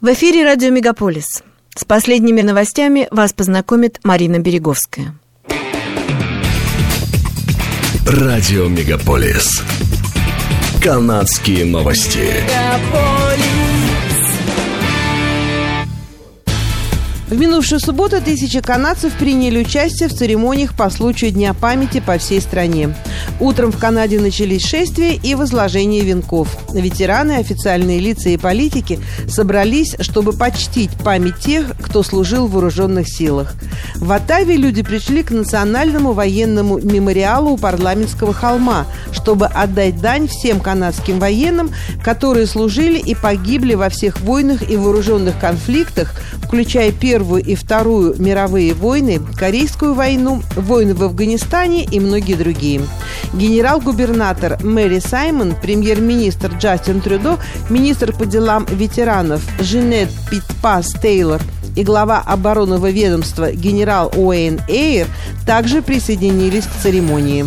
В эфире радио «Мегаполис». С последними новостями вас познакомит Марина Береговская. Радио «Мегаполис». Канадские новости. В минувшую субботу тысячи канадцев приняли участие в церемониях по случаю Дня памяти по всей стране. Утром в Канаде начались шествия и возложение венков. Ветераны, официальные лица и политики собрались, чтобы почтить память тех, кто служил в вооруженных силах. В Оттаве люди пришли к национальному военному мемориалу у парламентского холма, чтобы отдать дань всем канадским военным, которые служили и погибли во всех войнах и вооруженных конфликтах, включая Первую и Вторую мировые войны, Корейскую войну, войны в Афганистане и многие другие. Генерал-губернатор Мэри Саймон, премьер-министр Джастин Трюдо, министр по делам ветеранов Женет Питпас Тейлор и глава оборонного ведомства генерал Уэйн Эйр также присоединились к церемонии.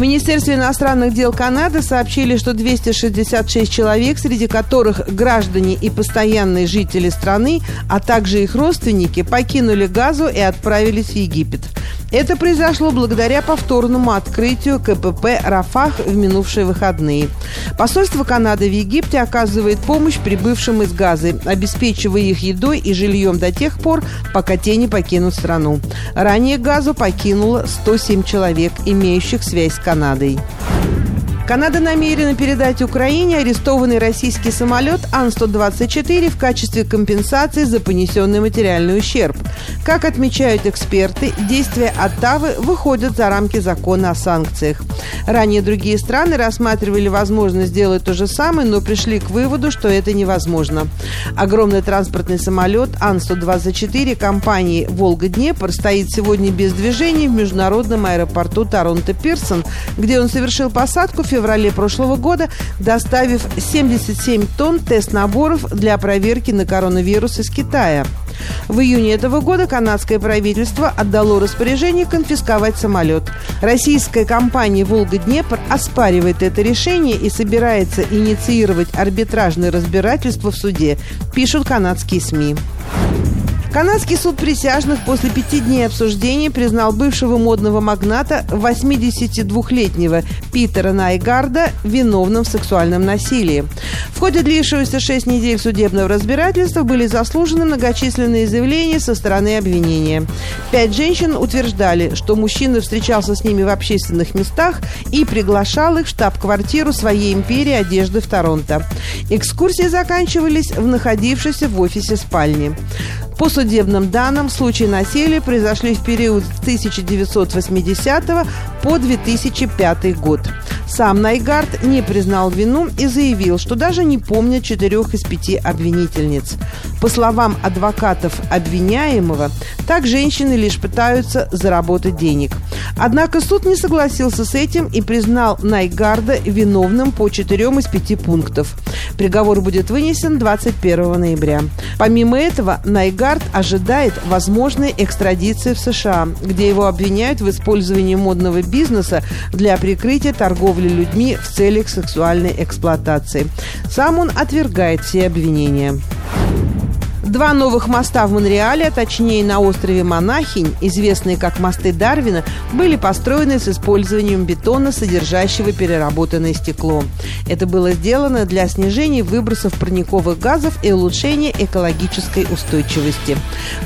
В Министерстве иностранных дел Канады сообщили, что 266 человек, среди которых граждане и постоянные жители страны, а также их родственники, покинули Газу и отправились в Египет. Это произошло благодаря повторному открытию КПП «Рафах» в минувшие выходные. Посольство Канады в Египте оказывает помощь прибывшим из Газы, обеспечивая их едой и жильем до тех пор, пока те не покинут страну. Ранее Газу покинуло 107 человек, имеющих связь с Канадой. Канада намерена передать Украине арестованный российский самолет Ан-124 в качестве компенсации за понесенный материальный ущерб. Как отмечают эксперты, действия Оттавы выходят за рамки закона о санкциях. Ранее другие страны рассматривали возможность сделать то же самое, но пришли к выводу, что это невозможно. Огромный транспортный самолет Ан-124 компании «Волга-Днепр» стоит сегодня без движения в международном аэропорту Торонто-Пирсон, где он совершил посадку в феврале прошлого года, доставив 77 тонн тест-наборов для проверки на коронавирус из Китая. В июне этого года канадское правительство отдало распоряжение конфисковать самолет. Российская компания «Волга-Днепр» оспаривает это решение и собирается инициировать арбитражное разбирательство в суде, пишут канадские СМИ. Канадский суд присяжных после пяти дней обсуждения признал бывшего модного магната 82-летнего Питера Найгарда виновным в сексуальном насилии. В ходе длившегося шесть недель судебного разбирательства были заслужены многочисленные заявления со стороны обвинения. Пять женщин утверждали, что мужчина встречался с ними в общественных местах и приглашал их в штаб-квартиру своей империи одежды в Торонто. Экскурсии заканчивались в находившейся в офисе спальне. По судебным данным, случаи насилия произошли в период с 1980 по 2005 год. Сам Найгард не признал вину и заявил, что даже не помнит четырех из пяти обвинительниц. По словам адвокатов обвиняемого, так женщины лишь пытаются заработать денег. Однако суд не согласился с этим и признал Найгарда виновным по четырем из пяти пунктов. Приговор будет вынесен 21 ноября. Помимо этого, Найгард ожидает возможной экстрадиции в США, где его обвиняют в использовании модного бизнеса для прикрытия торговли людьми в целях сексуальной эксплуатации. Сам он отвергает все обвинения. Два новых моста в Монреале, а точнее на острове Монахинь, известные как мосты Дарвина, были построены с использованием бетона, содержащего переработанное стекло. Это было сделано для снижения выбросов парниковых газов и улучшения экологической устойчивости.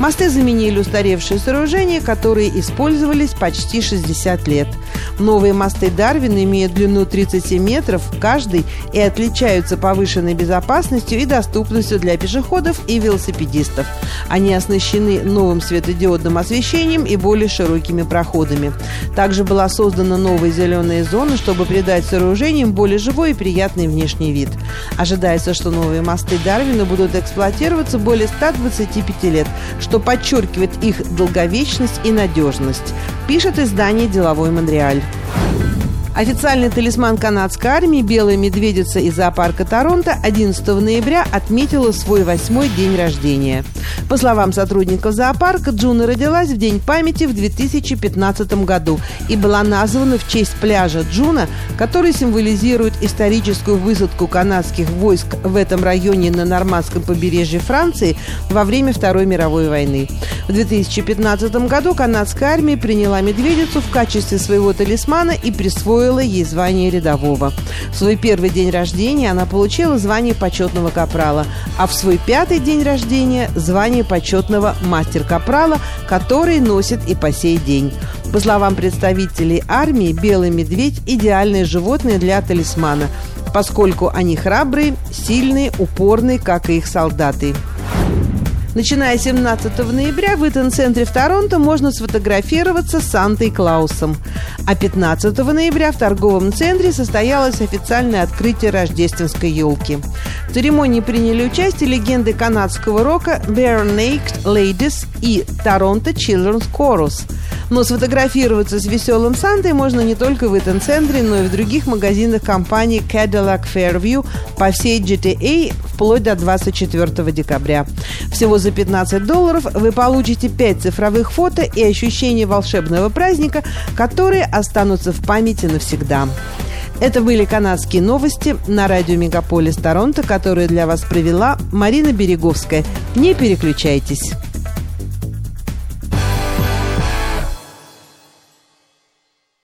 Мосты заменили устаревшие сооружения, которые использовались почти 60 лет. Новые мосты Дарвина имеют длину 37 метров каждый и отличаются повышенной безопасностью и доступностью для пешеходов и велосипедистов велосипедистов. Они оснащены новым светодиодным освещением и более широкими проходами. Также была создана новая зеленая зона, чтобы придать сооружениям более живой и приятный внешний вид. Ожидается, что новые мосты Дарвина будут эксплуатироваться более 125 лет, что подчеркивает их долговечность и надежность, пишет издание «Деловой Монреаль». Официальный талисман канадской армии «Белая медведица» из зоопарка Торонто 11 ноября отметила свой восьмой день рождения. По словам сотрудников зоопарка, Джуна родилась в День памяти в 2015 году и была названа в честь пляжа Джуна, который символизирует историческую высадку канадских войск в этом районе на нормандском побережье Франции во время Второй мировой войны. В 2015 году канадская армия приняла медведицу в качестве своего талисмана и присвоила присвоила ей звание рядового. В свой первый день рождения она получила звание почетного капрала, а в свой пятый день рождения – звание почетного мастер-капрала, который носит и по сей день. По словам представителей армии, белый медведь – идеальное животное для талисмана, поскольку они храбрые, сильные, упорные, как и их солдаты. Начиная с 17 ноября в Итан-центре в Торонто можно сфотографироваться с Сантой Клаусом. А 15 ноября в торговом центре состоялось официальное открытие рождественской елки. В церемонии приняли участие легенды канадского рока Bare Naked Ladies и Торонто Children's Chorus. Но сфотографироваться с веселым Сантой можно не только в Итан-центре, но и в других магазинах компании Cadillac Fairview по всей GTA вплоть до 24 декабря. Всего за 15 долларов вы получите 5 цифровых фото и ощущение волшебного праздника, которые останутся в памяти навсегда. Это были канадские новости на радио Мегаполис Торонто, которые для вас провела Марина Береговская. Не переключайтесь.